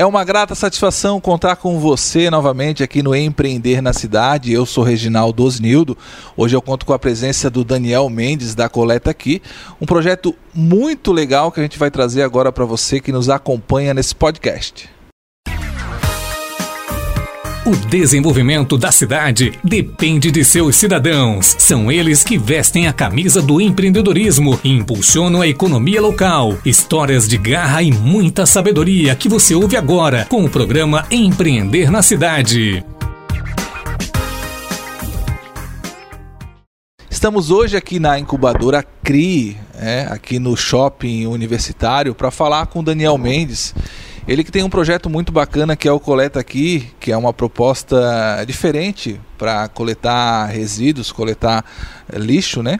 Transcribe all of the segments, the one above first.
É uma grata satisfação contar com você novamente aqui no Empreender na Cidade. Eu sou Reginaldo Osnildo. Hoje eu conto com a presença do Daniel Mendes da Coleta Aqui, um projeto muito legal que a gente vai trazer agora para você que nos acompanha nesse podcast. O desenvolvimento da cidade depende de seus cidadãos. São eles que vestem a camisa do empreendedorismo e impulsionam a economia local. Histórias de garra e muita sabedoria que você ouve agora com o programa Empreender na Cidade. Estamos hoje aqui na incubadora CRI, é, aqui no shopping universitário, para falar com Daniel Mendes. Ele que tem um projeto muito bacana que é o Coleta Aqui, que é uma proposta diferente para coletar resíduos, coletar eh, lixo, né?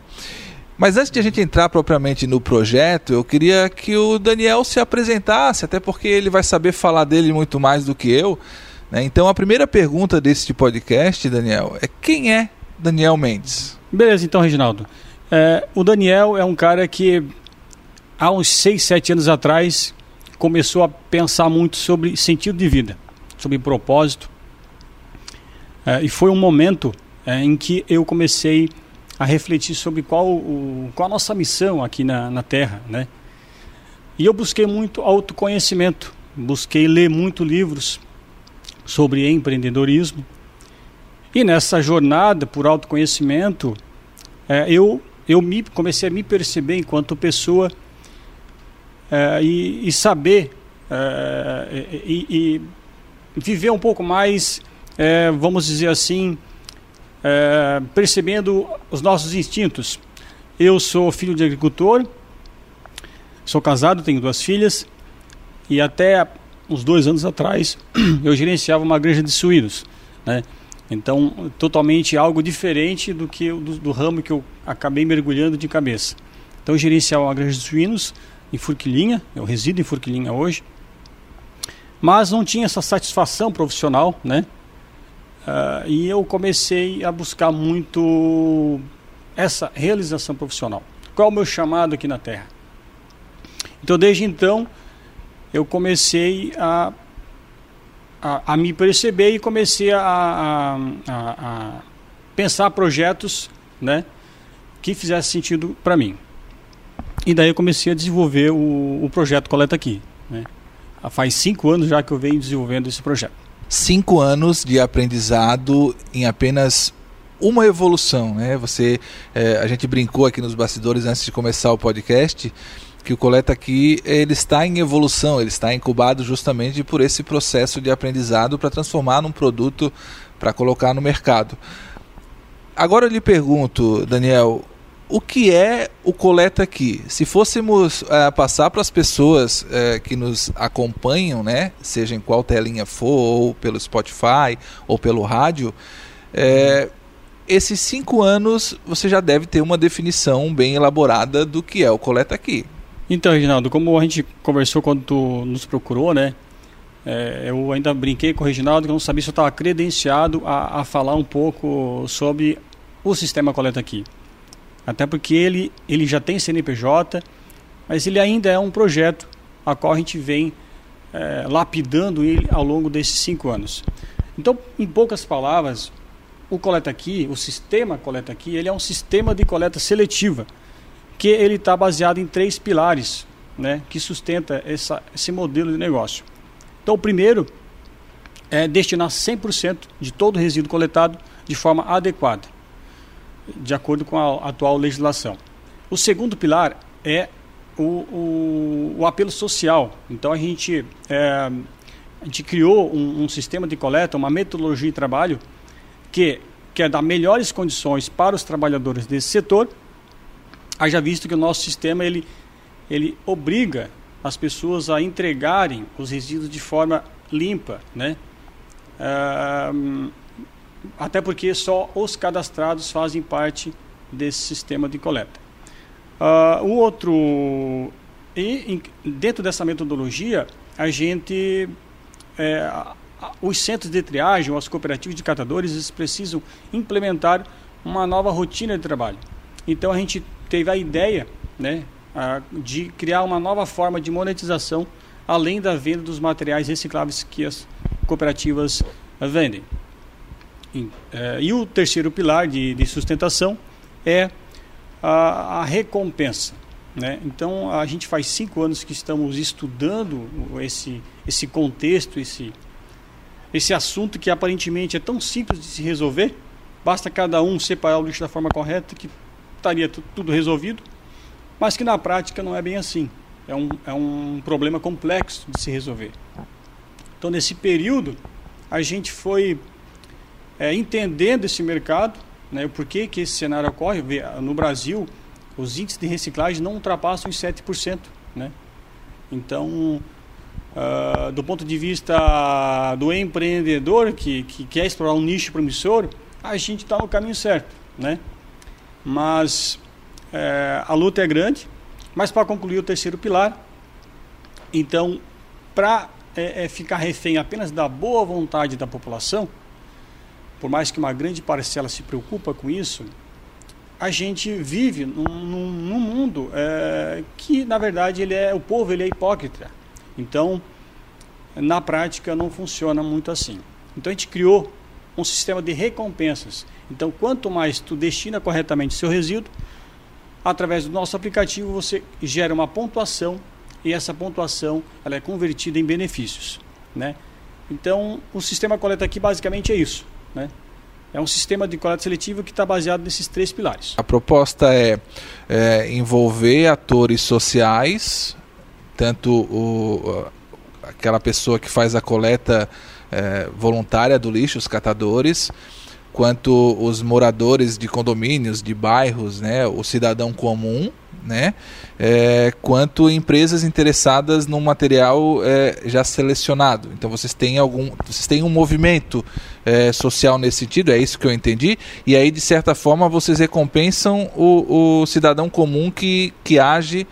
Mas antes de a gente entrar propriamente no projeto, eu queria que o Daniel se apresentasse, até porque ele vai saber falar dele muito mais do que eu. Né? Então a primeira pergunta desse podcast, Daniel, é quem é Daniel Mendes? Beleza, então, Reginaldo. É, o Daniel é um cara que há uns 6, 7 anos atrás começou a pensar muito sobre sentido de vida, sobre propósito. É, e foi um momento é, em que eu comecei a refletir sobre qual, o, qual a nossa missão aqui na, na Terra, né? E eu busquei muito autoconhecimento, busquei ler muito livros sobre empreendedorismo. E nessa jornada por autoconhecimento, é, eu, eu me, comecei a me perceber enquanto pessoa é, e, e, saber é, e, e, viver um pouco mais, é, vamos dizer assim, é, percebendo os nossos instintos. Eu sou filho de agricultor, sou casado, tenho duas filhas e até uns dois anos atrás eu gerenciava uma granja de suínos, né? Então, totalmente algo diferente do que do, do ramo que eu acabei mergulhando de cabeça. Então, eu gerenciava uma granja de suínos, em Forquilinha, eu resido em Forquilinha hoje, mas não tinha essa satisfação profissional, né? Uh, e eu comecei a buscar muito essa realização profissional. Qual é o meu chamado aqui na Terra? Então, desde então, eu comecei a, a, a me perceber e comecei a, a, a pensar projetos né, que fizessem sentido para mim. E daí eu comecei a desenvolver o, o projeto Coleta Aqui. Né? Faz cinco anos já que eu venho desenvolvendo esse projeto. Cinco anos de aprendizado em apenas uma evolução, né? Você, é, a gente brincou aqui nos bastidores antes de começar o podcast que o Coleta aqui ele está em evolução, ele está incubado justamente por esse processo de aprendizado para transformar num produto para colocar no mercado. Agora eu lhe pergunto, Daniel, o que é o Coleta aqui? Se fôssemos uh, passar para as pessoas uh, que nos acompanham, né, seja em qual telinha for, ou pelo Spotify, ou pelo rádio, uh, esses cinco anos você já deve ter uma definição bem elaborada do que é o Coleta aqui. Então, Reginaldo, como a gente conversou quando tu nos procurou, né? É, eu ainda brinquei com o Reginaldo que eu não sabia se eu estava credenciado a, a falar um pouco sobre o sistema Coleta aqui. Até porque ele, ele já tem CNPJ, mas ele ainda é um projeto a qual a gente vem é, lapidando ele ao longo desses cinco anos. Então, em poucas palavras, o Coleta Aqui, o sistema Coleta Aqui, ele é um sistema de coleta seletiva, que ele está baseado em três pilares, né, que sustenta essa, esse modelo de negócio. Então, o primeiro é destinar 100% de todo o resíduo coletado de forma adequada de acordo com a atual legislação. O segundo pilar é o, o, o apelo social. Então a gente, é, a gente criou um, um, sistema de coleta, uma metodologia de trabalho que quer dar melhores condições para os trabalhadores desse setor, haja visto que o nosso sistema ele, ele obriga as pessoas a entregarem os resíduos de forma limpa, né? É, até porque só os cadastrados fazem parte desse sistema de coleta. Uh, o outro, e dentro dessa metodologia, a gente, é, os centros de triagem, as cooperativas de catadores, eles precisam implementar uma nova rotina de trabalho. Então a gente teve a ideia, né, de criar uma nova forma de monetização além da venda dos materiais recicláveis que as cooperativas vendem. E o terceiro pilar de, de sustentação é a, a recompensa. Né? Então, a gente faz cinco anos que estamos estudando esse, esse contexto, esse, esse assunto que aparentemente é tão simples de se resolver. Basta cada um separar o lixo da forma correta que estaria tudo resolvido, mas que na prática não é bem assim. É um, é um problema complexo de se resolver. Então, nesse período, a gente foi é, entendendo esse mercado, né, o porquê que esse cenário ocorre. No Brasil, os índices de reciclagem não ultrapassam os 7%. Né? Então, uh, do ponto de vista do empreendedor que, que quer explorar um nicho promissor, a gente está no caminho certo. Né? Mas é, a luta é grande. Mas para concluir o terceiro pilar, então, para é, é, ficar refém apenas da boa vontade da população, por mais que uma grande parcela se preocupa com isso, a gente vive num, num, num mundo é, que, na verdade, ele é o povo ele é hipócrita. Então, na prática, não funciona muito assim. Então, a gente criou um sistema de recompensas. Então, quanto mais tu destina corretamente seu resíduo, através do nosso aplicativo você gera uma pontuação e essa pontuação ela é convertida em benefícios, né? Então, o sistema coleta aqui basicamente é isso, né? É um sistema de coleta seletiva que está baseado nesses três pilares. A proposta é, é envolver atores sociais, tanto o, aquela pessoa que faz a coleta é, voluntária do lixo, os catadores, quanto os moradores de condomínios, de bairros, né, o cidadão comum, né, é, quanto empresas interessadas no material é, já selecionado. Então vocês têm algum, vocês têm um movimento é, social nesse sentido, é isso que eu entendi. E aí de certa forma vocês recompensam o, o cidadão comum que, que age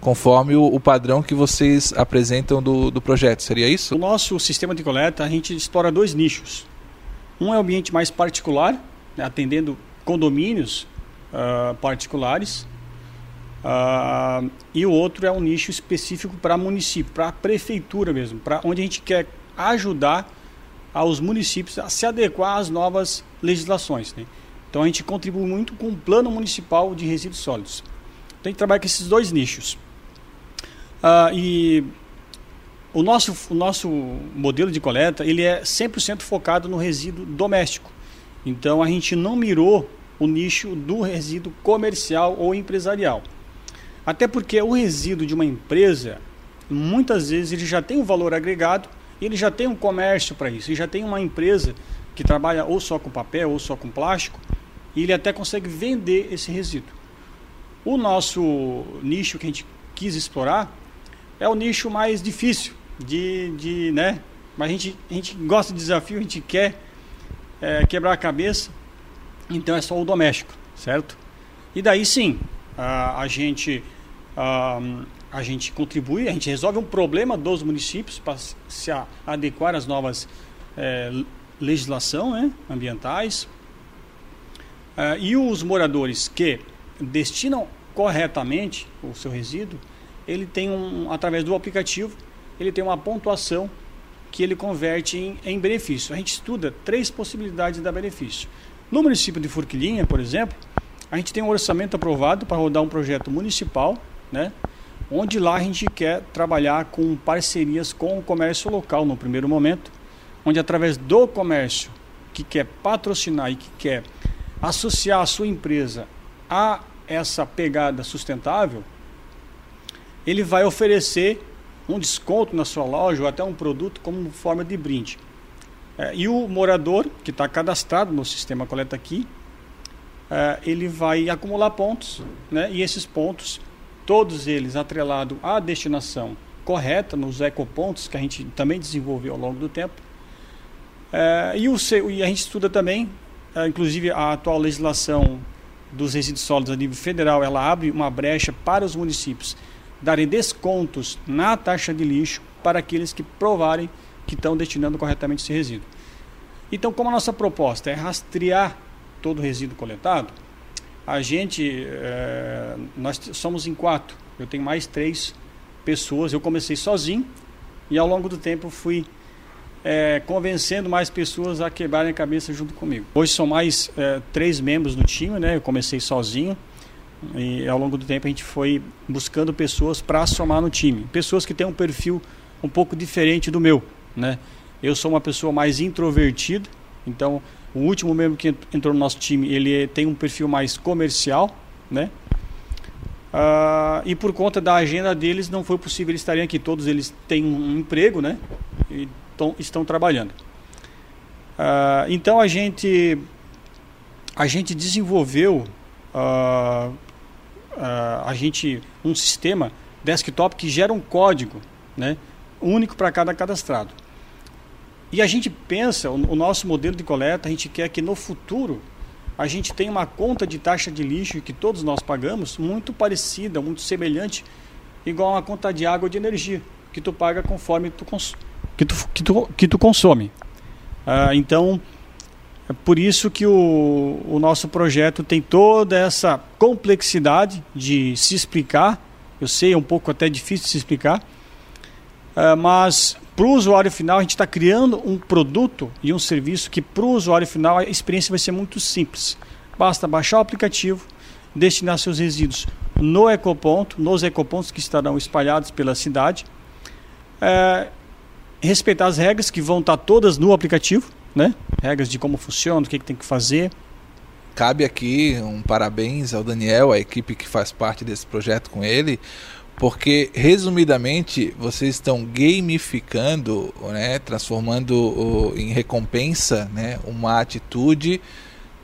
conforme o, o, padrão que vocês apresentam do, do projeto. Seria isso? O nosso sistema de coleta a gente explora dois nichos. Um é o ambiente mais particular, né, atendendo condomínios uh, particulares, uh, e o outro é um nicho específico para município, para prefeitura mesmo, para onde a gente quer ajudar aos municípios a se adequar às novas legislações. Né? Então a gente contribui muito com o plano municipal de resíduos sólidos. Então a gente trabalha com esses dois nichos. Uh, e o nosso, o nosso modelo de coleta ele é 100% focado no resíduo doméstico. Então a gente não mirou o nicho do resíduo comercial ou empresarial. Até porque o resíduo de uma empresa, muitas vezes ele já tem um valor agregado, ele já tem um comércio para isso, ele já tem uma empresa que trabalha ou só com papel ou só com plástico, e ele até consegue vender esse resíduo. O nosso nicho que a gente quis explorar é o nicho mais difícil, de, de né? Mas a gente, a gente gosta de desafio, a gente quer é, quebrar a cabeça, então é só o doméstico, certo? E daí sim, a, a gente a, gente contribui, a gente resolve um problema dos municípios para se adequar às novas é, legislação né, ambientais. É, e os moradores que destinam corretamente o seu resíduo, ele tem um, através do aplicativo, ele tem uma pontuação que ele converte em, em benefício. A gente estuda três possibilidades de dar benefício. No município de Forquilinha, por exemplo, a gente tem um orçamento aprovado para rodar um projeto municipal, né? onde lá a gente quer trabalhar com parcerias com o comércio local no primeiro momento, onde através do comércio que quer patrocinar e que quer associar a sua empresa a essa pegada sustentável, ele vai oferecer um desconto na sua loja ou até um produto como forma de brinde. É, e o morador que está cadastrado no sistema Coleta Aqui, é, ele vai acumular pontos, né? e esses pontos, todos eles atrelados à destinação correta, nos ecopontos que a gente também desenvolveu ao longo do tempo. É, e, o, e a gente estuda também, é, inclusive a atual legislação dos resíduos sólidos a nível federal, ela abre uma brecha para os municípios darem descontos na taxa de lixo para aqueles que provarem que estão destinando corretamente esse resíduo. Então, como a nossa proposta é rastrear todo o resíduo coletado, a gente, é, nós somos em quatro, eu tenho mais três pessoas, eu comecei sozinho, e ao longo do tempo fui é, convencendo mais pessoas a quebrarem a cabeça junto comigo. Hoje são mais é, três membros do time, né? Eu comecei sozinho e ao longo do tempo a gente foi buscando pessoas para somar no time, pessoas que têm um perfil um pouco diferente do meu, né? Eu sou uma pessoa mais introvertida, então o último membro que entrou no nosso time ele tem um perfil mais comercial, né? Uh, e por conta da agenda deles não foi possível eles estarem aqui. Todos eles têm um emprego, né? E tão, estão trabalhando. Uh, então a gente a gente desenvolveu uh, a gente um sistema desktop que gera um código, né? Único para cada cadastrado. E a gente pensa, o, nosso modelo de coleta, a gente quer que no futuro a gente tenha uma conta de taxa de lixo que todos nós pagamos muito parecida, muito semelhante, igual a uma conta de água ou de energia, que tu paga conforme tu, que tu, que tu, que tu consome. Ah, então, é por isso que o, o nosso projeto tem toda essa complexidade de se explicar. Eu sei, é um pouco até difícil de se explicar, ah, mas para o usuário final, a gente está criando um produto e um serviço que para o usuário final a experiência vai ser muito simples. Basta baixar o aplicativo, destinar seus resíduos no ecoponto, nos ecopontos que estarão espalhados pela cidade, é, respeitar as regras que vão estar todas no aplicativo, né? Regras de como funciona, o que, que tem que fazer. Cabe aqui um parabéns ao Daniel, a equipe que faz parte desse projeto com ele, porque resumidamente vocês estão gamificando, né, transformando em recompensa, né, uma atitude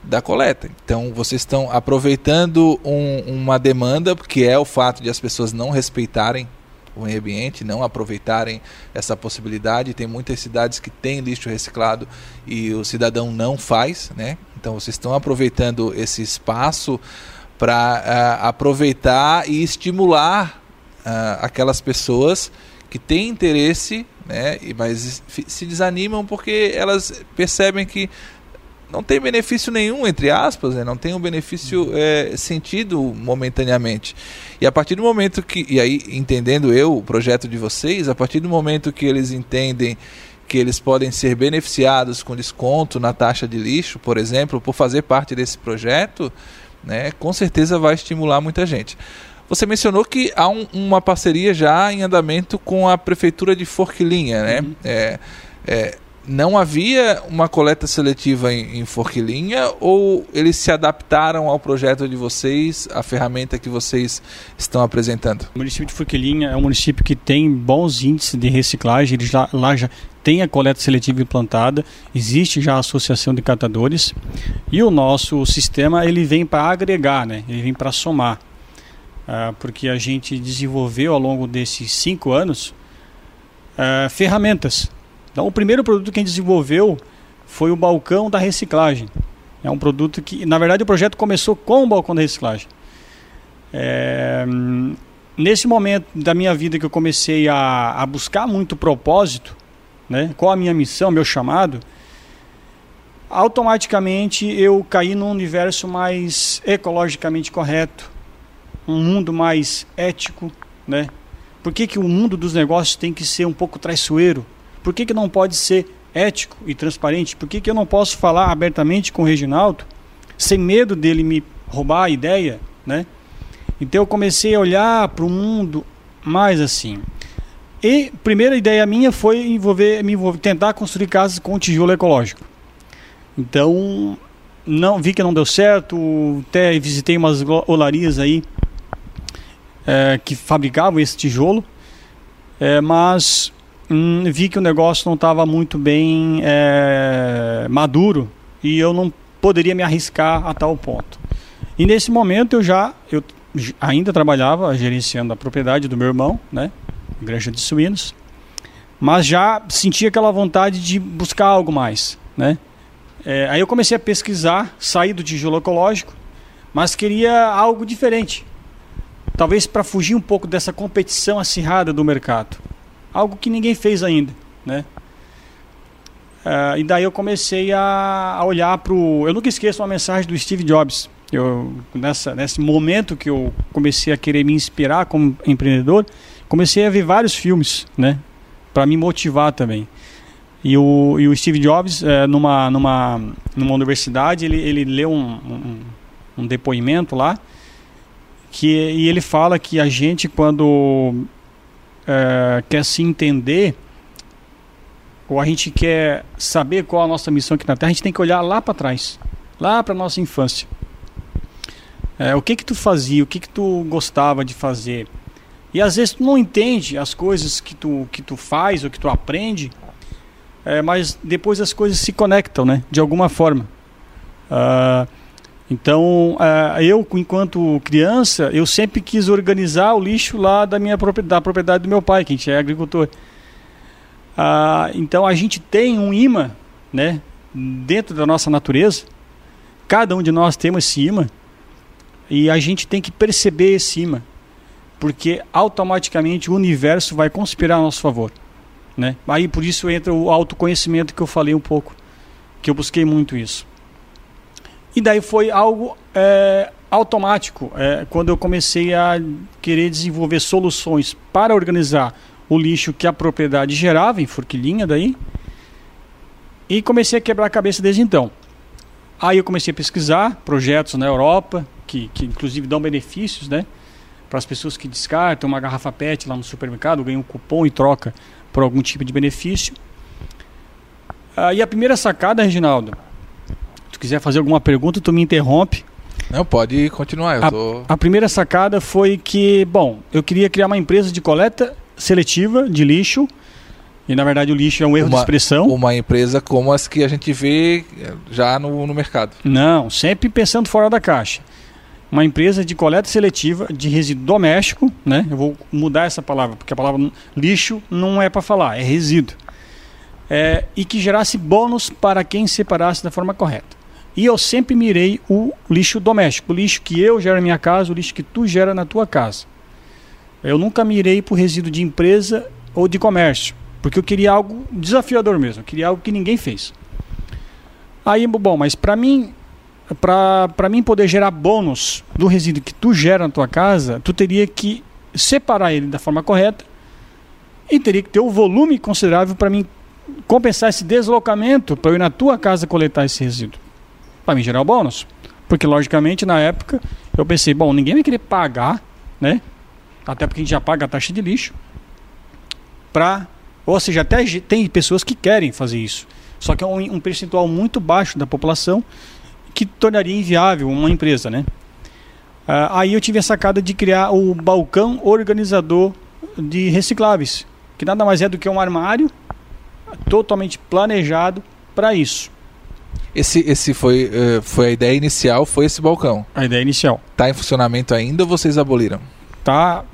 da coleta. Então vocês estão aproveitando um, uma demanda que é o fato de as pessoas não respeitarem o meio ambiente, não aproveitarem essa possibilidade. Tem muitas cidades que têm lixo reciclado e o cidadão não faz, né? Então vocês estão aproveitando esse espaço para uh, aproveitar e estimular uh, aquelas pessoas que têm interesse, né, mas se desanimam porque elas percebem que não tem benefício nenhum, entre aspas, né? não tem um benefício é, sentido momentaneamente. E a partir do momento que, e aí entendendo eu o projeto de vocês, a partir do momento que eles entendem que eles podem ser beneficiados com desconto na taxa de lixo, por exemplo, por fazer parte desse projeto, né, com certeza vai estimular muita gente. Você mencionou que há um, uma parceria já em andamento com a prefeitura de Forquilinha, né? Uhum. É, é, não havia uma coleta seletiva em, em Forquilinha ou eles se adaptaram ao projeto de vocês, a ferramenta que vocês estão apresentando? O município de Forquilinha é um município que tem bons índices de reciclagem, eles lá, lá já tem a coleta seletiva implantada, existe já a associação de catadores e o nosso sistema ele vem para agregar, né? ele vem para somar. Uh, porque a gente desenvolveu ao longo desses cinco anos uh, ferramentas. Então, o primeiro produto que a gente desenvolveu foi o balcão da reciclagem. É um produto que, na verdade, o projeto começou com o balcão da reciclagem. É, nesse momento da minha vida que eu comecei a, a buscar muito propósito, né, qual a minha missão, meu chamado, automaticamente eu caí num universo mais ecologicamente correto, um mundo mais ético, né? Por que, que o mundo dos negócios tem que ser um pouco traiçoeiro? Por que, que não pode ser ético e transparente? Por que, que eu não posso falar abertamente com o Reginaldo sem medo dele me roubar a ideia, né? Então eu comecei a olhar para o mundo mais assim. E a primeira ideia minha foi envolver, me envolver, tentar construir casas com tijolo ecológico. Então não vi que não deu certo, até visitei umas olarias aí é, que fabricavam esse tijolo, é, mas hum, vi que o negócio não estava muito bem é, maduro e eu não poderia me arriscar a tal ponto. E nesse momento eu já eu ainda trabalhava gerenciando a propriedade do meu irmão, né, granja de suínos, mas já sentia aquela vontade de buscar algo mais, né. É, aí eu comecei a pesquisar, sair do tijolo ecológico, mas queria algo diferente talvez para fugir um pouco dessa competição acirrada do mercado. Algo que ninguém fez ainda, né? Uh, e daí eu comecei a, a olhar para o... Eu nunca esqueço uma mensagem do Steve Jobs. Eu, nessa, nesse momento que eu comecei a querer me inspirar como empreendedor, comecei a ver vários filmes, né? para me motivar também. E o, e o Steve Jobs, é, numa, numa, numa universidade, ele, ele leu um, um, um depoimento lá, que, e ele fala que a gente, quando é, quer se entender, ou a gente quer saber qual a nossa missão aqui na Terra, a gente tem que olhar lá para trás, lá para nossa infância. É, o que que tu fazia, o que que tu gostava de fazer. E às vezes tu não entende as coisas que tu, que tu faz ou que tu aprende, é, mas depois as coisas se conectam, né? De alguma forma. Uh, então, uh, eu, enquanto criança, eu sempre quis organizar o lixo lá da minha propriedade, da propriedade do meu pai, que a gente é agricultor. Uh, então, a gente tem um imã, né? Dentro da nossa natureza. Cada um de nós temos esse imã e a gente tem que perceber esse imã, porque automaticamente o universo vai conspirar a nosso favor. Né? Aí por isso entra o autoconhecimento que eu falei um pouco, que eu busquei muito isso. E daí foi algo é, automático, é, quando eu comecei a querer desenvolver soluções para organizar o lixo que a propriedade gerava em forquilhinha daí, e comecei a quebrar a cabeça desde então. Aí eu comecei a pesquisar projetos na Europa, que, que inclusive dão benefícios, né? Para as pessoas que descartam uma garrafa PET lá no supermercado, ganham um cupom e troca por algum tipo de benefício. Ah, e a primeira sacada, Reginaldo, tu quiser fazer alguma pergunta, tu me interrompe. Não, pode continuar. A, tô... a primeira sacada foi que, bom, eu queria criar uma empresa de coleta seletiva de lixo e na verdade o lixo é um erro uma, de expressão. Uma empresa como as que a gente vê eh, já no, no mercado. Não, sempre pensando fora da caixa. Uma empresa de coleta seletiva de resíduo doméstico, né? Eu vou mudar essa palavra, porque a palavra lixo não é para falar, é resíduo. É, e que gerasse bônus para quem separasse da forma correta. E eu sempre mirei o lixo doméstico, o lixo que eu gero na minha casa, o lixo que tu gera na tua casa. Eu nunca mirei para o resíduo de empresa ou de comércio porque eu queria algo desafiador mesmo, eu queria algo que ninguém fez. Aí, bom, mas para mim, para mim poder gerar bônus do resíduo que tu gera na tua casa, tu teria que separar ele da forma correta e teria que ter um volume considerável para mim compensar esse deslocamento para eu ir na tua casa coletar esse resíduo. Para mim gerar o bônus. Porque, logicamente, na época, eu pensei, bom, ninguém vai querer pagar, né? Até porque a gente já paga a taxa de lixo, para ou seja, até tem pessoas que querem fazer isso. Só que é um, um percentual muito baixo da população que tornaria inviável uma empresa, né? Uh, aí eu tive a sacada de criar o balcão organizador de recicláveis, que nada mais é do que um armário totalmente planejado para isso. Esse, esse foi, uh, foi a ideia inicial, foi esse balcão? A ideia inicial. Está em funcionamento ainda ou vocês aboliram? Está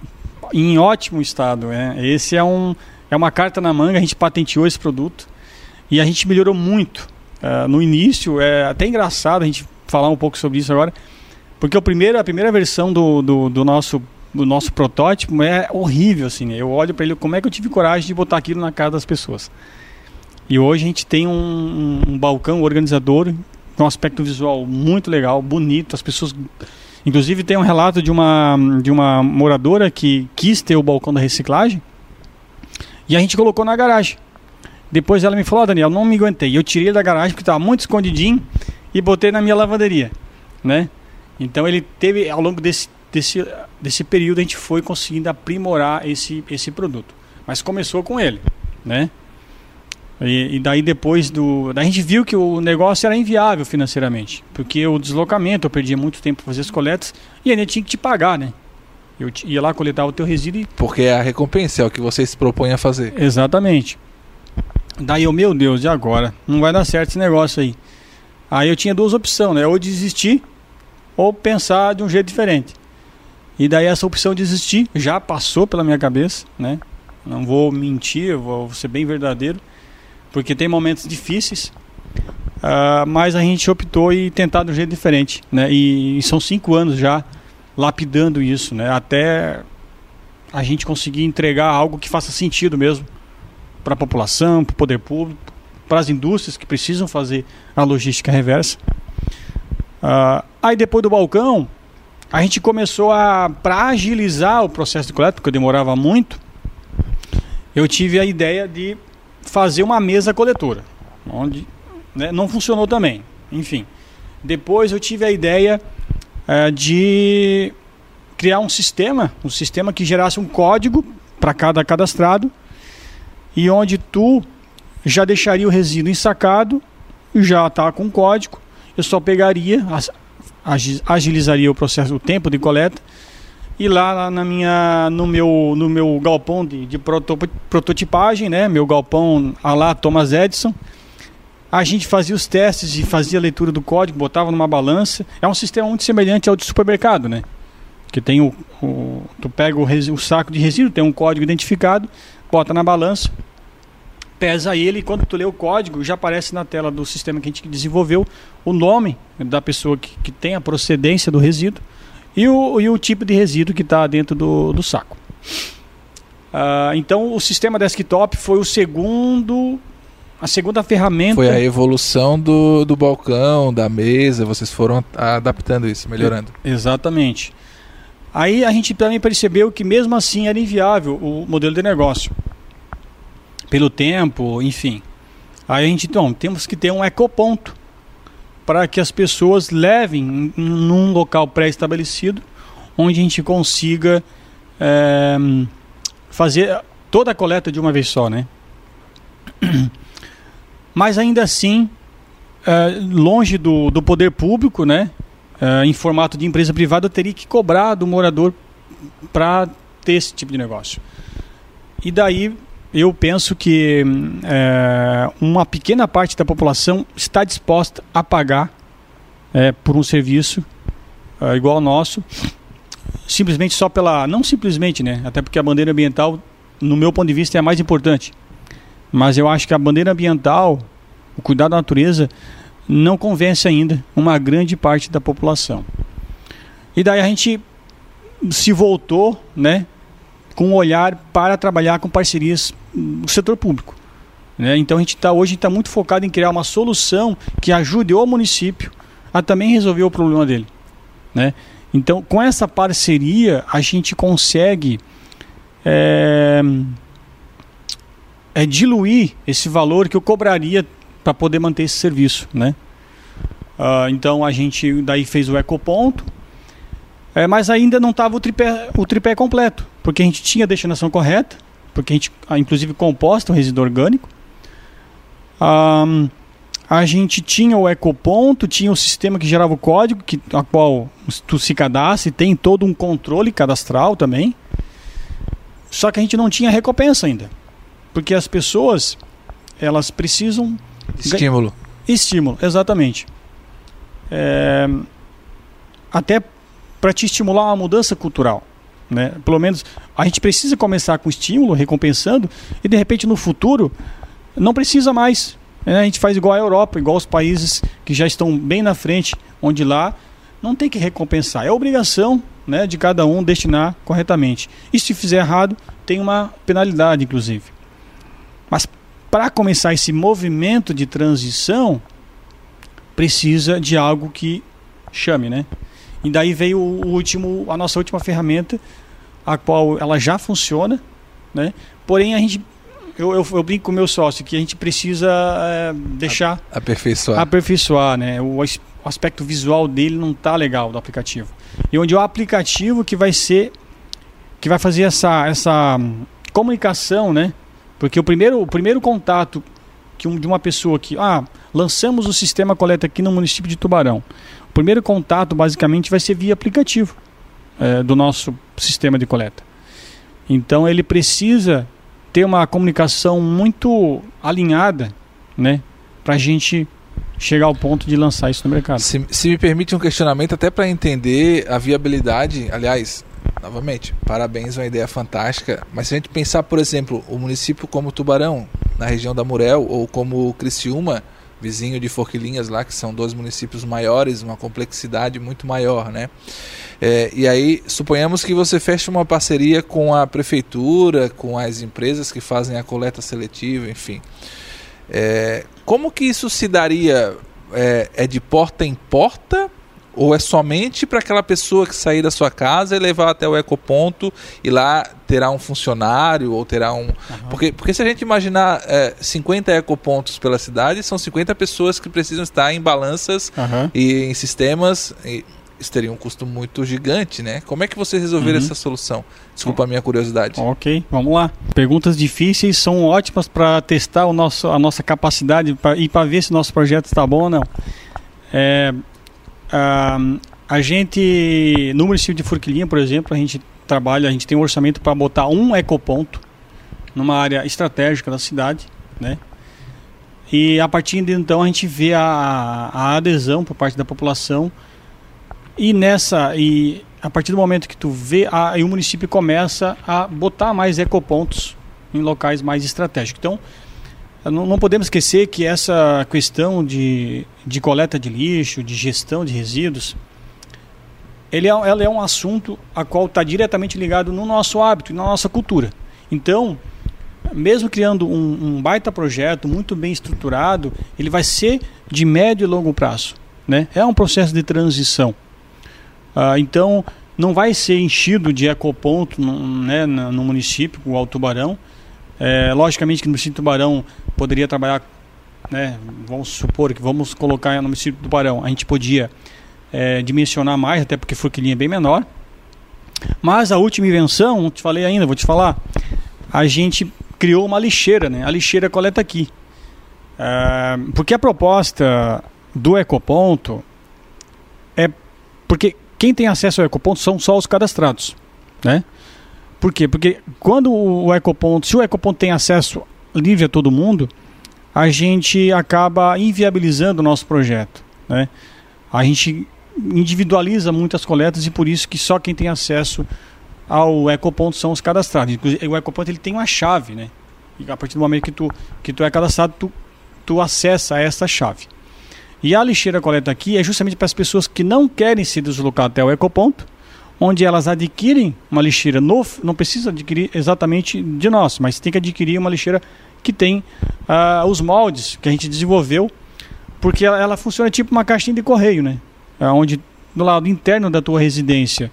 em ótimo estado. É. Esse é um, é uma carta na manga, a gente patenteou esse produto e a gente melhorou muito. Uh, no início, é até engraçado a gente falar um pouco sobre isso agora, porque o primeiro, a primeira versão do, do, do nosso, do nosso protótipo é horrível, assim. Né? Eu olho para ele, como é que eu tive coragem de botar aquilo na cara das pessoas? E hoje a gente tem um, um, balcão organizador com um aspecto visual muito legal, bonito, as pessoas Inclusive tem um relato de uma, de uma moradora que quis ter o balcão da reciclagem e a gente colocou na garagem. Depois ela me falou, oh, Daniel, não me aguentei. Eu tirei da garagem porque estava muito escondidinho e botei na minha lavanderia, né? Então ele teve, ao longo desse, desse, desse período, a gente foi conseguindo aprimorar esse, esse produto. Mas começou com ele, né? E, e, daí depois do. Daí a gente viu que o negócio era inviável financeiramente. Porque o deslocamento, eu perdia muito tempo para fazer as coletas e ainda tinha que te pagar, né? Eu ia lá coletar o teu resíduo e... Porque é a recompensa, é o que você se propõe a fazer. Exatamente. Daí eu, meu Deus, e agora? Não vai dar certo esse negócio aí. Aí eu tinha duas opções, né? Ou desistir ou pensar de um jeito diferente. E daí essa opção de desistir já passou pela minha cabeça, né? Não vou mentir, vou ser bem verdadeiro, porque tem momentos difíceis, uh, mas a gente optou e tentar de um jeito diferente, né? E, e são cinco anos já lapidando isso, né? Até a gente conseguir entregar algo que faça sentido mesmo para a população, para o poder público, para as indústrias que precisam fazer a logística reversa. Uh, aí depois do balcão, a gente começou a para agilizar o processo de coleta, porque demorava muito. eu tive a ideia de fazer uma mesa coletora, onde né, não funcionou também. Enfim, depois eu tive a ideia é, de criar um sistema, um sistema que gerasse um código para cada cadastrado e onde tu já deixaria o resíduo ensacado, já está com código, eu só pegaria, agilizaria o processo, o tempo de coleta e lá na minha, no meu, no meu galpão de, de prototipagem, né, meu galpão a lá Thomas Edison, a gente fazia os testes e fazia a leitura do código, botava numa balança. É um sistema muito semelhante ao de supermercado, né? Que tem o, o tu pega o, o saco de resíduo, tem um código identificado, bota na balança, pesa ele e quando tu lê o código já aparece na tela do sistema que a gente desenvolveu o nome da pessoa que, que tem a procedência do resíduo e o, e o tipo de resíduo que está dentro do, do saco. Uh, então o sistema desktop foi o segundo a segunda ferramenta. Foi a evolução do, do balcão, da mesa, vocês foram adaptando isso, melhorando. Exatamente. Aí a gente também percebeu que mesmo assim era inviável o modelo de negócio. Pelo tempo, enfim. Aí a gente, então, temos que ter um ecoponto para que as pessoas levem num local pré-estabelecido, onde a gente consiga é, fazer toda a coleta de uma vez só, né? mas ainda assim é, longe do, do poder público, né? É, em formato de empresa privada, eu teria que cobrar do morador para ter esse tipo de negócio. E daí eu penso que é, uma pequena parte da população está disposta a pagar é, por um serviço é, igual ao nosso, simplesmente só pela. Não simplesmente, né? Até porque a bandeira ambiental, no meu ponto de vista, é a mais importante. Mas eu acho que a bandeira ambiental, o cuidado da natureza, não convence ainda uma grande parte da população. E daí a gente se voltou, né, com um olhar para trabalhar com parcerias do setor público. Né? Então a gente está hoje está muito focado em criar uma solução que ajude o município a também resolver o problema dele. Né? Então com essa parceria a gente consegue é, é diluir esse valor que eu cobraria para poder manter esse serviço, né? Uh, então a gente daí fez o ecoponto, é, mas ainda não estava o tripé, o tripé completo, porque a gente tinha a destinação correta, porque a gente ah, inclusive composta o resíduo orgânico. Um, a gente tinha o ecoponto, tinha o sistema que gerava o código, que, a qual tu se cadastra e tem todo um controle cadastral também. Só que a gente não tinha recompensa ainda. Porque as pessoas, elas precisam... Estímulo. Estímulo, exatamente. É... Até para te estimular uma mudança cultural. Né? Pelo menos a gente precisa começar com estímulo, recompensando, e de repente no futuro não precisa mais. Né? A gente faz igual a Europa, igual os países que já estão bem na frente, onde lá não tem que recompensar. É obrigação né, de cada um destinar corretamente. E se fizer errado, tem uma penalidade, inclusive. Mas para começar esse movimento de transição, precisa de algo que chame, né? E daí veio o último, a nossa última ferramenta, a qual ela já funciona, né? Porém a gente eu, eu, eu brinco com o meu sócio que a gente precisa é, deixar aperfeiçoar, aperfeiçoar, né? O, o aspecto visual dele não tá legal do aplicativo. E onde é o aplicativo que vai ser que vai fazer essa essa comunicação, né? Porque o primeiro, o primeiro contato que um, de uma pessoa que, ah, lançamos o sistema coleta aqui no município de Tubarão. O primeiro contato, basicamente, vai ser via aplicativo é, do nosso sistema de coleta. Então, ele precisa ter uma comunicação muito alinhada, né, para a gente chegar ao ponto de lançar isso no mercado. Se, se me permite um questionamento, até para entender a viabilidade, aliás, novamente, parabéns, uma ideia fantástica. Mas se a gente pensar, por exemplo, o município como Tubarão, na região da Murel, ou como Criciúma, vizinho de Forquilinhas lá, que são dois municípios maiores, uma complexidade muito maior, né? É, e aí, suponhamos que você feche uma parceria com a prefeitura, com as empresas que fazem a coleta seletiva, enfim. É, como que isso se daria? É, é de porta em porta Ou é somente para aquela pessoa que sair da sua casa e levar até o ecoponto e lá terá um funcionário ou terá um. Uhum. Porque, porque se a gente imaginar é, 50 ecopontos pela cidade, são 50 pessoas que precisam estar em balanças uhum. e em sistemas. E isso teria um custo muito gigante, né? Como é que vocês resolveram uhum. essa solução? Desculpa a minha curiosidade. Ok, vamos lá. Perguntas difíceis são ótimas para testar o nosso, a nossa capacidade pra, e para ver se o nosso projeto está bom ou não. É, Uh, a gente, no município de Forquilinha, por exemplo, a gente trabalha, a gente tem um orçamento para botar um ecoponto numa área estratégica da cidade, né? E a partir de então a gente vê a, a adesão por parte da população e nessa e a partir do momento que tu vê, aí o município começa a botar mais ecopontos em locais mais estratégicos. Então, não, não, podemos esquecer que essa questão de, de coleta de lixo, de gestão de resíduos, ele é, ela é um assunto a qual está diretamente ligado no nosso hábito e na nossa cultura. Então, mesmo criando um, um, baita projeto muito bem estruturado, ele vai ser de médio e longo prazo. Né? É um processo de transição. Ah, então, não vai ser enchido de ecoponto no, né, no município, o Alto Tubarão. É, logicamente que no município de Tubarão poderia trabalhar, né, vamos supor que vamos colocar no município do Barão, a gente podia é, dimensionar mais, até porque Forquilinha é bem menor. Mas a última invenção, não te falei ainda, vou te falar, a gente criou uma lixeira, né? A lixeira coleta aqui. É, porque a proposta do ecoponto é porque quem tem acesso ao ecoponto são só os cadastrados, né? Por quê? Porque quando o ecoponto, se o ecoponto tem acesso livre a todo mundo, a gente acaba inviabilizando o nosso projeto. Né? A gente individualiza muitas coletas e por isso que só quem tem acesso ao ecoponto são os cadastrados. O ecoponto ele tem uma chave, né? E a partir do momento que tu, que tu é cadastrado, tu, tu acessa essa chave. E a lixeira coleta aqui é justamente para as pessoas que não querem se deslocar até o ecoponto, onde elas adquirem uma lixeira, no, não precisa adquirir exatamente de nós, mas tem que adquirir uma lixeira que tem uh, os moldes que a gente desenvolveu, porque ela, ela, funciona tipo uma caixinha de correio, né? É onde do lado interno da tua residência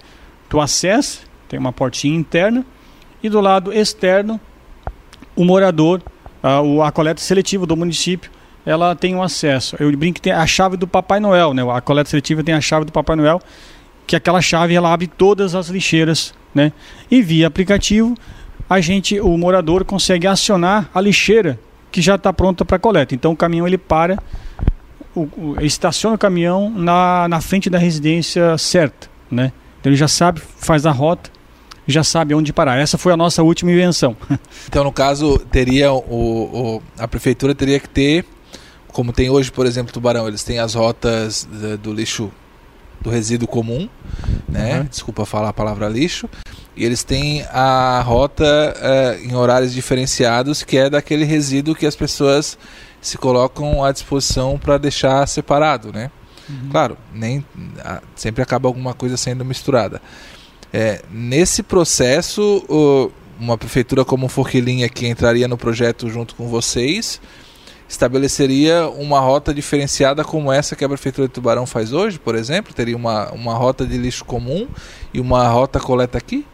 tu acessa, tem uma portinha interna, e do lado externo o morador, uh, a coleta seletiva do município, ela tem um acesso. Eu brinco que tem a chave do Papai Noel, né? A coleta seletiva tem a chave do Papai Noel que aquela chave ela abre todas as lixeiras, né? E via aplicativo a gente, o morador consegue acionar a lixeira que já está pronta para coleta. Então o caminhão ele para, o, o, estaciona o caminhão na, na frente da residência certa, né? Então ele já sabe, faz a rota, já sabe onde parar. Essa foi a nossa última invenção. Então no caso teria o, o a prefeitura teria que ter, como tem hoje, por exemplo, Tubarão, eles têm as rotas do lixo do resíduo comum, né? Uhum. Desculpa falar a palavra lixo. E eles têm a rota uh, em horários diferenciados, que é daquele resíduo que as pessoas se colocam à disposição para deixar separado, né? Uhum. Claro, nem sempre acaba alguma coisa sendo misturada. É, nesse processo, uh, uma prefeitura como Forquilinha que entraria no projeto junto com vocês estabeleceria uma rota diferenciada como essa que a Prefeitura de Tubarão faz hoje, por exemplo? Teria uma, uma rota de lixo comum e uma rota coleta aqui?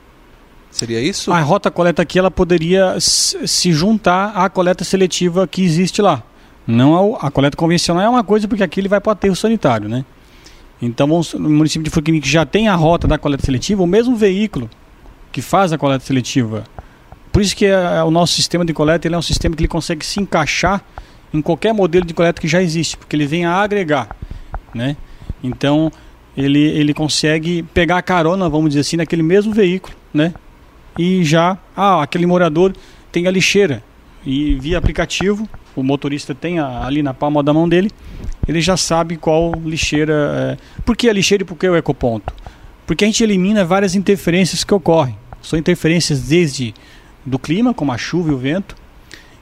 Seria isso? A rota coleta aqui ela poderia se juntar à coleta seletiva que existe lá. Não a, a coleta convencional é uma coisa porque aqui ele vai para o aterro sanitário, né? Então, vamos, no município de Furquim, que já tem a rota da coleta seletiva, o mesmo veículo que faz a coleta seletiva. Por isso que é, o nosso sistema de coleta ele é um sistema que ele consegue se encaixar em qualquer modelo de coleta que já existe, porque ele vem a agregar, né? Então ele, ele consegue pegar a carona, vamos dizer assim, naquele mesmo veículo, né? E já, ah, aquele morador tem a lixeira e via aplicativo, o motorista tem a, ali na palma da mão dele, ele já sabe qual lixeira. É... Por que a lixeira e por que o ecoponto? Porque a gente elimina várias interferências que ocorrem. São interferências desde do clima, como a chuva e o vento,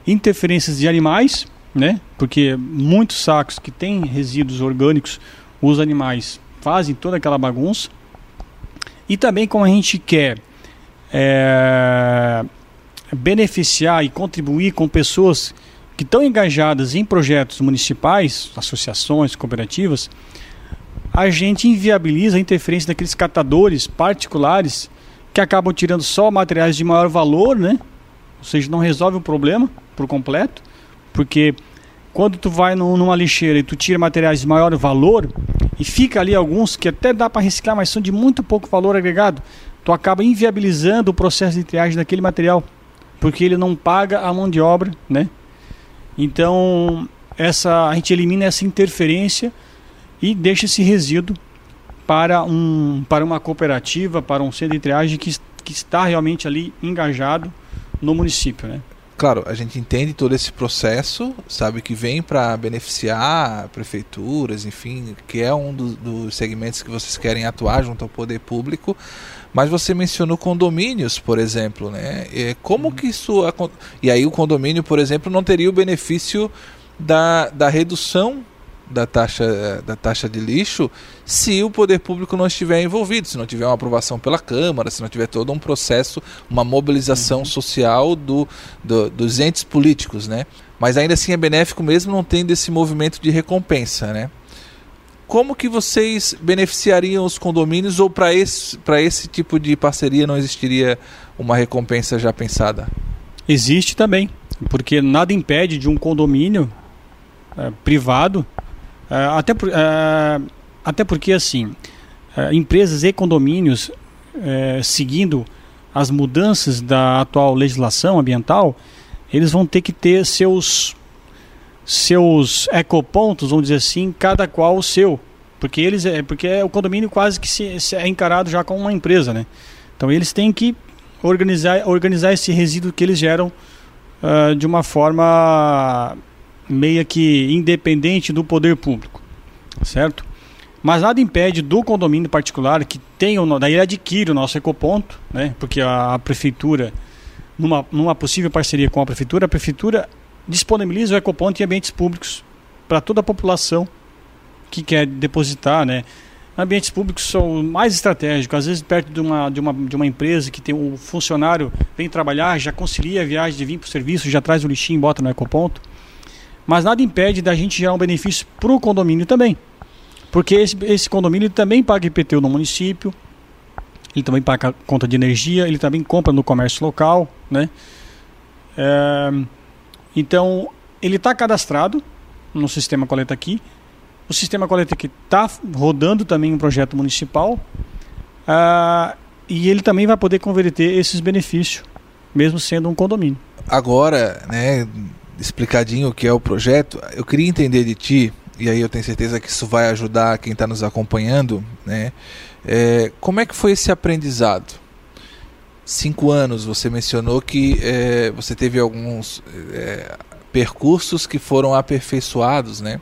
interferências de animais, né? Porque muitos sacos que têm resíduos orgânicos, os animais fazem toda aquela bagunça. E também como a gente quer é, beneficiar e contribuir com pessoas que estão engajadas em projetos municipais, associações, cooperativas, a gente inviabiliza a interferência daqueles catadores particulares que acabam tirando só materiais de maior valor, né? Ou seja, não resolve o problema por completo, porque quando tu vai numa lixeira e tu tira materiais de maior valor e fica ali alguns que até dá para reciclar, mas são de muito pouco valor agregado, tu acaba inviabilizando o processo de triagem daquele material, porque ele não paga a mão de obra, né? Então, essa a gente elimina essa interferência e deixa esse resíduo para um para uma cooperativa, para um centro de triagem que, que está realmente ali engajado no município, né? Claro, a gente entende todo esse processo, sabe que vem para beneficiar prefeituras, enfim, que é um do, dos segmentos que vocês querem atuar junto ao poder público. Mas você mencionou condomínios, por exemplo, né? Como que isso e aí o condomínio, por exemplo, não teria o benefício da, da redução da taxa, da taxa de lixo se o poder público não estiver envolvido, se não tiver uma aprovação pela Câmara, se não tiver todo um processo, uma mobilização uhum. social do, do, dos entes políticos, né? Mas ainda assim é benéfico mesmo não tendo esse movimento de recompensa, né? Como que vocês beneficiariam os condomínios ou para esse, esse tipo de parceria não existiria uma recompensa já pensada? Existe também, porque nada impede de um condomínio é, privado é, até, por, é, até porque, assim, é, empresas e condomínios, seguindo as mudanças da atual legislação ambiental, eles vão ter que ter seus seus ecopontos, vamos dizer assim, cada qual o seu, porque eles porque o condomínio quase que se, se é encarado já como uma empresa, né? Então eles têm que organizar organizar esse resíduo que eles geram uh, de uma forma meia que independente do poder público, certo? Mas nada impede do condomínio particular que o, daí ele adquire o nosso ecoponto, né? Porque a, a prefeitura, numa, numa possível parceria com a prefeitura, a prefeitura disponibiliza o ecoponto em ambientes públicos para toda a população que quer depositar, né? Ambientes públicos são mais estratégicos, às vezes perto de uma, de uma, de uma empresa que tem um funcionário vem trabalhar, já concilia a viagem de vir para o serviço, já traz o lixinho e bota no ecoponto. Mas nada impede da gente gerar um benefício para o condomínio também. Porque esse, esse condomínio também paga IPTU no município, ele também paga conta de energia, ele também compra no comércio local, né? É, então, ele está cadastrado no sistema coleta aqui. O sistema coleta aqui está rodando também um projeto municipal. Uh, e ele também vai poder converter esses benefícios, mesmo sendo um condomínio. Agora, né, explicadinho o que é o projeto, eu queria entender de ti, e aí eu tenho certeza que isso vai ajudar quem está nos acompanhando, né? É, como é que foi esse aprendizado? Cinco anos, você mencionou que é, você teve alguns é, percursos que foram aperfeiçoados, né?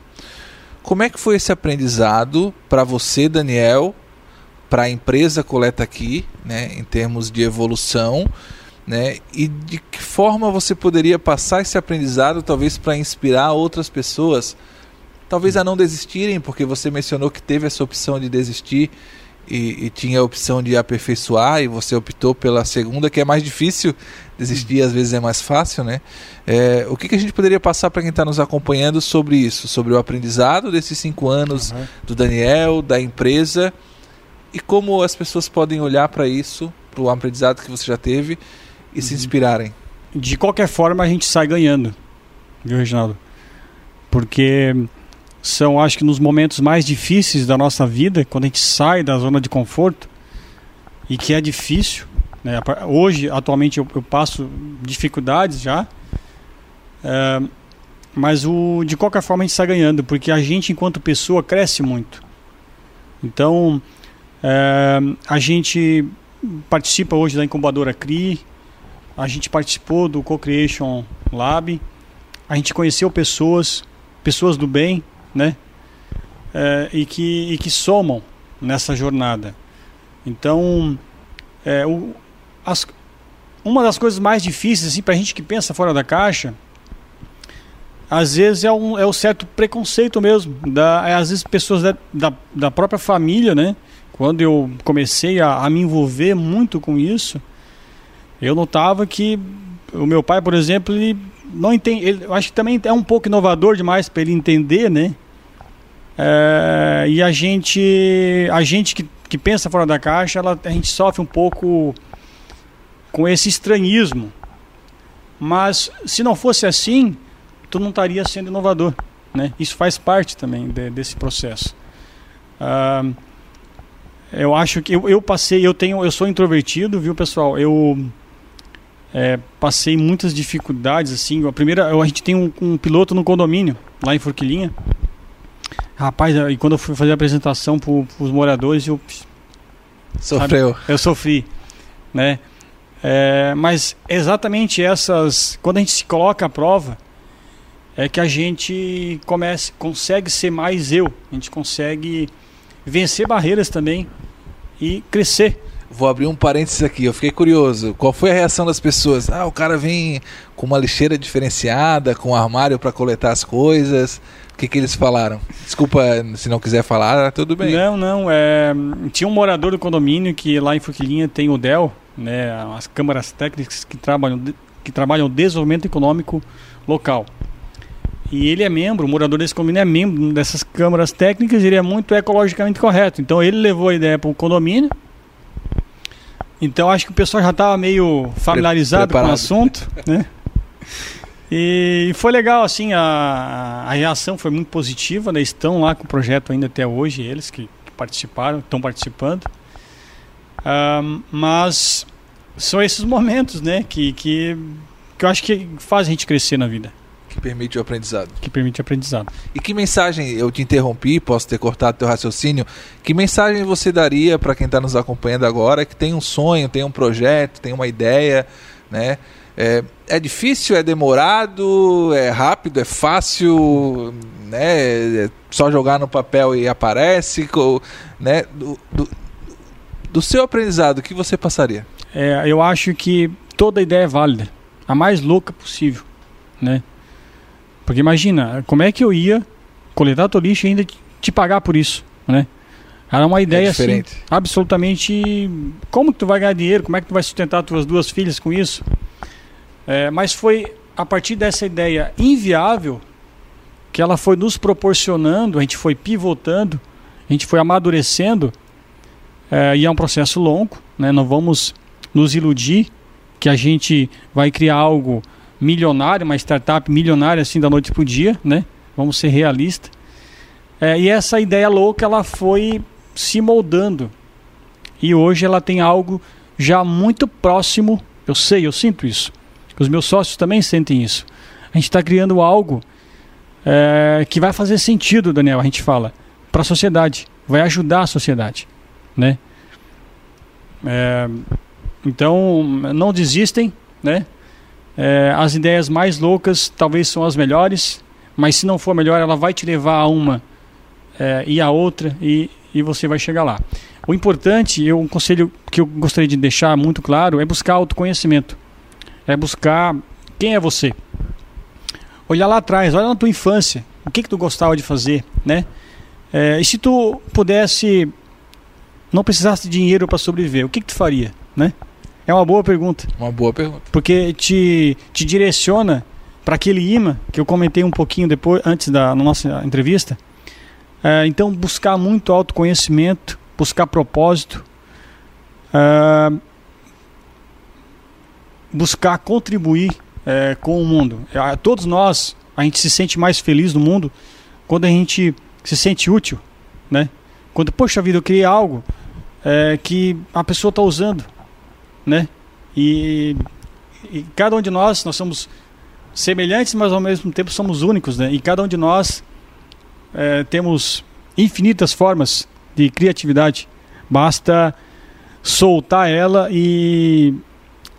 Como é que foi esse aprendizado para você, Daniel, para a empresa Coleta Aqui, né, em termos de evolução né? E de que forma você poderia passar esse aprendizado, talvez para inspirar outras pessoas, talvez a não desistirem, porque você mencionou que teve essa opção de desistir e, e, tinha a opção de aperfeiçoar e você optou pela segunda, que é mais difícil. Desistir às vezes é mais fácil, né? É, o que, que, a gente poderia passar para quem está nos acompanhando sobre isso, sobre o aprendizado desses cinco anos uhum. do Daniel, da empresa e como as pessoas podem olhar para isso, para o aprendizado que você já teve e se inspirarem. De qualquer forma, a gente sai ganhando, viu, Reginaldo? Porque são, acho que, nos momentos mais difíceis da nossa vida, quando a gente sai da zona de conforto, e que é difícil. Né? Hoje, atualmente, eu, eu passo dificuldades já. É, mas o, de qualquer forma a gente sai ganhando, porque a gente, enquanto pessoa, cresce muito. Então, é, a gente participa hoje da incubadora CRI, a gente participou do Co-Creation Lab, a gente conheceu pessoas, pessoas do bem, né? É, e, que, e que somam nessa jornada. Então, é, o, as, uma das coisas mais difíceis assim, para a gente que pensa fora da caixa, às vezes é um, é um certo preconceito mesmo. Da, é, às vezes pessoas da, da, da, própria família, né? Quando eu comecei a, a me envolver muito com isso, eu notava que o meu pai, por exemplo, ele não entende, ele, eu acho que também é um pouco inovador demais para ele entender, né? É, e a gente, a gente que, que pensa fora da caixa, ela, a gente sofre um pouco com esse estranhismo. Mas se não fosse assim, tu não estaria sendo inovador. Né? Isso faz parte também de, desse processo. Uh, eu acho que eu, eu, passei, eu tenho, eu sou introvertido, viu pessoal? Eu é, passei muitas dificuldades assim. A primeira, a gente tem um, um piloto no condomínio lá em Forquilinha. Rapaz, e quando eu fui fazer a apresentação para os moradores, eu sofreu. Sabe, eu sofri, né? É, mas exatamente essas, quando a gente se coloca à prova, é que a gente comece, consegue ser mais eu, a gente consegue vencer barreiras também e crescer. Vou abrir um parênteses aqui, eu fiquei curioso. Qual foi a reação das pessoas? Ah, o cara vem com uma lixeira diferenciada, com um armário para coletar as coisas. O que, que eles falaram? Desculpa se não quiser falar, tudo bem. Não, não. É, tinha um morador do condomínio que lá em Fuquilinha tem o DEL, né, as câmaras técnicas que trabalham, que trabalham desenvolvimento econômico local. E ele é membro, o morador desse condomínio é membro dessas câmaras técnicas ele é muito ecologicamente correto. Então ele levou a ideia para o condomínio. Então acho que o pessoal já estava meio familiarizado Preparado. com o assunto, né? E foi legal, assim, a, a reação foi muito positiva, né? Estão lá com o projeto ainda até hoje, eles que, que participaram, estão participando. Um, mas são esses momentos, né, que, que, que eu acho que faz a gente crescer na vida. Que permite o aprendizado. Que permite o aprendizado. E que mensagem, eu te interrompi, posso ter cortado teu raciocínio, que mensagem você daria para quem está nos acompanhando agora, que tem um sonho, tem um projeto, tem uma ideia, né? É, é difícil, é demorado, é rápido, é fácil, né? É só jogar no papel e aparece, né? Do, do, do seu aprendizado, o que você passaria? É, eu acho que toda ideia é válida, a mais louca possível, né? Porque imagina, como é que eu ia coletar teu lixo e ainda te pagar por isso, né? Era uma ideia é assim, absolutamente como que tu vai ganhar dinheiro, como é que tu vai sustentar tuas duas filhas com isso? É, mas foi a partir dessa ideia inviável que ela foi nos proporcionando, a gente foi pivotando, a gente foi amadurecendo, é, e é um processo longo, né? não vamos nos iludir que a gente vai criar algo milionário, uma startup milionária assim da noite para o dia, né? Vamos ser realistas. É, e essa ideia louca ela foi se moldando e hoje ela tem algo já muito próximo. Eu sei, eu sinto isso. Os meus sócios também sentem isso. A gente está criando algo é, que vai fazer sentido, Daniel. A gente fala para a sociedade, vai ajudar a sociedade, né? É, então não desistem, né? É, as ideias mais loucas talvez são as melhores, mas se não for melhor, ela vai te levar a uma é, e a outra e, e você vai chegar lá. O importante, eu, um conselho que eu gostaria de deixar muito claro é buscar autoconhecimento. É buscar quem é você. Olhar lá atrás, olha na tua infância, o que que tu gostava de fazer, né? É, e se tu pudesse, não precisasse de dinheiro para sobreviver, o que que tu faria, né? É uma boa pergunta. Uma boa pergunta. Porque te, te direciona para aquele imã que eu comentei um pouquinho depois, antes da nossa entrevista. É, então, buscar muito autoconhecimento, buscar propósito, é, buscar contribuir é, com o mundo. É, todos nós, a gente se sente mais feliz no mundo quando a gente se sente útil, né? Quando, poxa vida, eu criei algo é, que a pessoa está usando né? E, e, cada um de nós, nós somos semelhantes, mas ao mesmo tempo somos únicos, né? E cada um de nós é, temos infinitas formas de criatividade. Basta soltar ela e,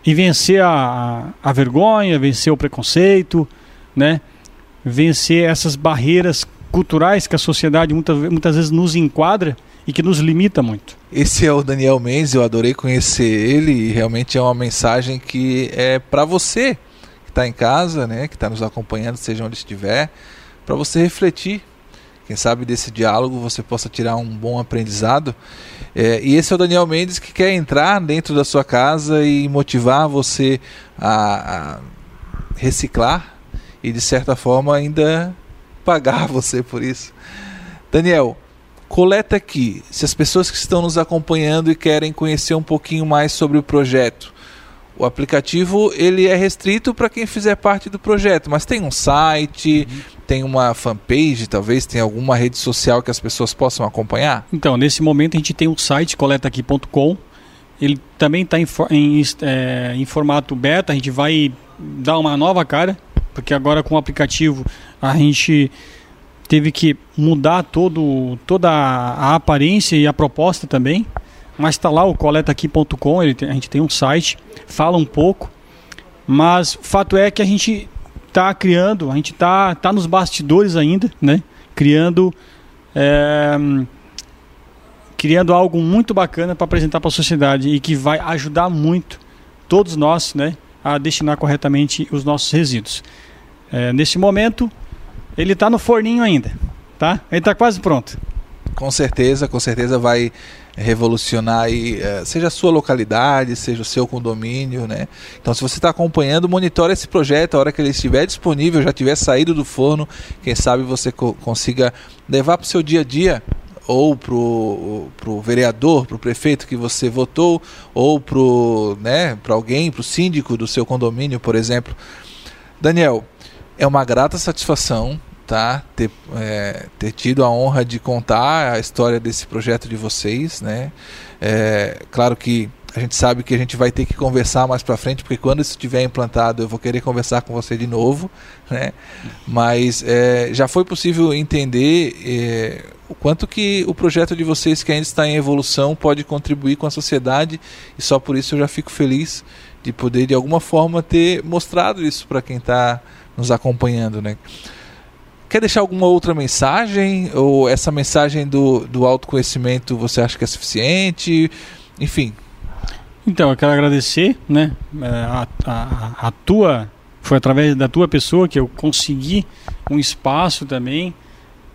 e vencer a, a vergonha, vencer o preconceito, né? Vencer essas barreiras culturais que a sociedade muitas, muitas vezes nos enquadra e que nos limita muito. Esse é o Daniel Mendes, eu adorei conhecer ele e realmente é uma mensagem que é para você que está em casa, né, que está nos acompanhando, seja onde estiver, para você refletir. Quem sabe desse diálogo você possa tirar um bom aprendizado. É, e esse é o Daniel Mendes que quer entrar dentro da sua casa e motivar você a, a reciclar e de certa forma ainda pagar você por isso. Daniel, coleta aqui, se as pessoas que estão nos acompanhando e querem conhecer um pouquinho mais sobre o projeto, o aplicativo ele é restrito para quem fizer parte do projeto, mas tem um site, uhum. tem uma fanpage, talvez tem alguma rede social que as pessoas possam acompanhar? Então, nesse momento a gente tem um site coletaqui.com. Ele também está em, em, é, em formato beta, a gente vai dar uma nova cara, porque agora com o aplicativo a gente teve que mudar todo, toda a aparência e a proposta também. Mas está lá o coletaqui.com, a gente tem um site, fala um pouco. Mas o fato é que a gente está criando, a gente está tá nos bastidores ainda, né? Criando, é, criando algo muito bacana para apresentar para a sociedade e que vai ajudar muito todos nós, né? A destinar corretamente os nossos resíduos. É, nesse momento, ele está no forninho ainda, tá? Ele está quase pronto. Com certeza, com certeza vai revolucionar aí, eh, seja a sua localidade, seja o seu condomínio, né? Então, se você está acompanhando, monitore esse projeto, a hora que ele estiver disponível, já tiver saído do forno, quem sabe você co consiga levar para o seu dia a dia ou para o vereador, para o prefeito que você votou, ou para né, alguém, para o síndico do seu condomínio, por exemplo. Daniel, é uma grata satisfação tá? Ter, é, ter tido a honra de contar a história desse projeto de vocês, né? É, claro que a gente sabe que a gente vai ter que conversar mais para frente, porque quando isso estiver implantado eu vou querer conversar com você de novo, né? Mas é, já foi possível entender é, o quanto que o projeto de vocês que ainda está em evolução pode contribuir com a sociedade e só por isso eu já fico feliz de poder de alguma forma ter mostrado isso para quem está nos acompanhando, né? Quer deixar alguma outra mensagem? Ou essa mensagem do, do autoconhecimento você acha que é suficiente? Enfim. Então, eu quero agradecer, né? É, a, a, a tua. Foi através da tua pessoa que eu consegui um espaço também.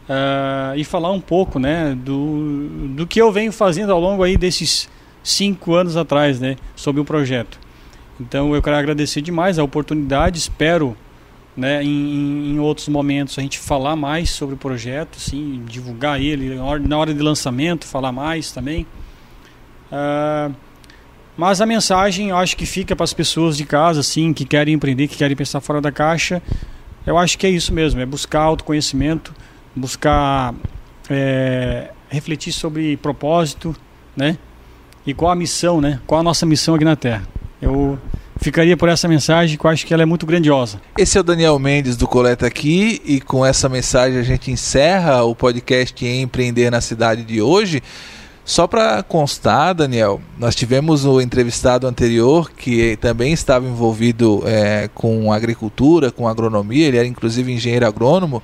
Uh, e falar um pouco, né? Do, do que eu venho fazendo ao longo aí desses cinco anos atrás, né? Sobre o projeto. Então, eu quero agradecer demais a oportunidade. Espero né, em, em, outros momentos a gente falar mais sobre o projeto, sim, divulgar ele na hora de lançamento, falar mais também. Uh, mas a mensagem, eu acho que fica para as pessoas de casa, assim, que querem empreender, que querem pensar fora da caixa. Eu acho que é isso mesmo, é buscar autoconhecimento, buscar é, refletir sobre propósito, né? E qual a missão, né? Qual a nossa missão aqui na Terra. Eu ficaria por essa mensagem que eu acho que ela é muito grandiosa. Esse é o Daniel Mendes do Coleta aqui e com essa mensagem a gente encerra o podcast Empreender na Cidade de hoje. Só para constar, Daniel, nós tivemos o entrevistado anterior que também estava envolvido é, com agricultura, com agronomia, ele era inclusive engenheiro agrônomo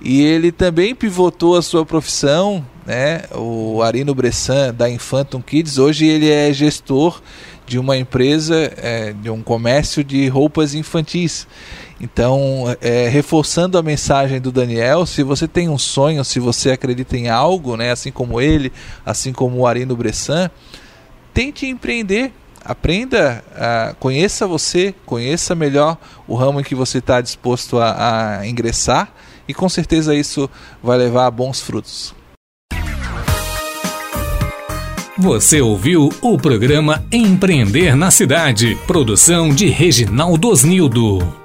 e ele também pivotou a sua profissão, né? O Arino Bressan da Infantum Kids, hoje ele é gestor de uma empresa, é, de um comércio de roupas infantis. Então, é, reforçando a mensagem do Daniel, se você tem um sonho, se você acredita em algo, né, assim como ele, assim como o Arino Bressan, tente empreender. Aprenda, uh, conheça você, conheça melhor o ramo em que você está disposto a, a ingressar e com certeza isso vai levar a bons frutos. Você ouviu o programa Empreender na Cidade, produção de Reginaldo Osnildo.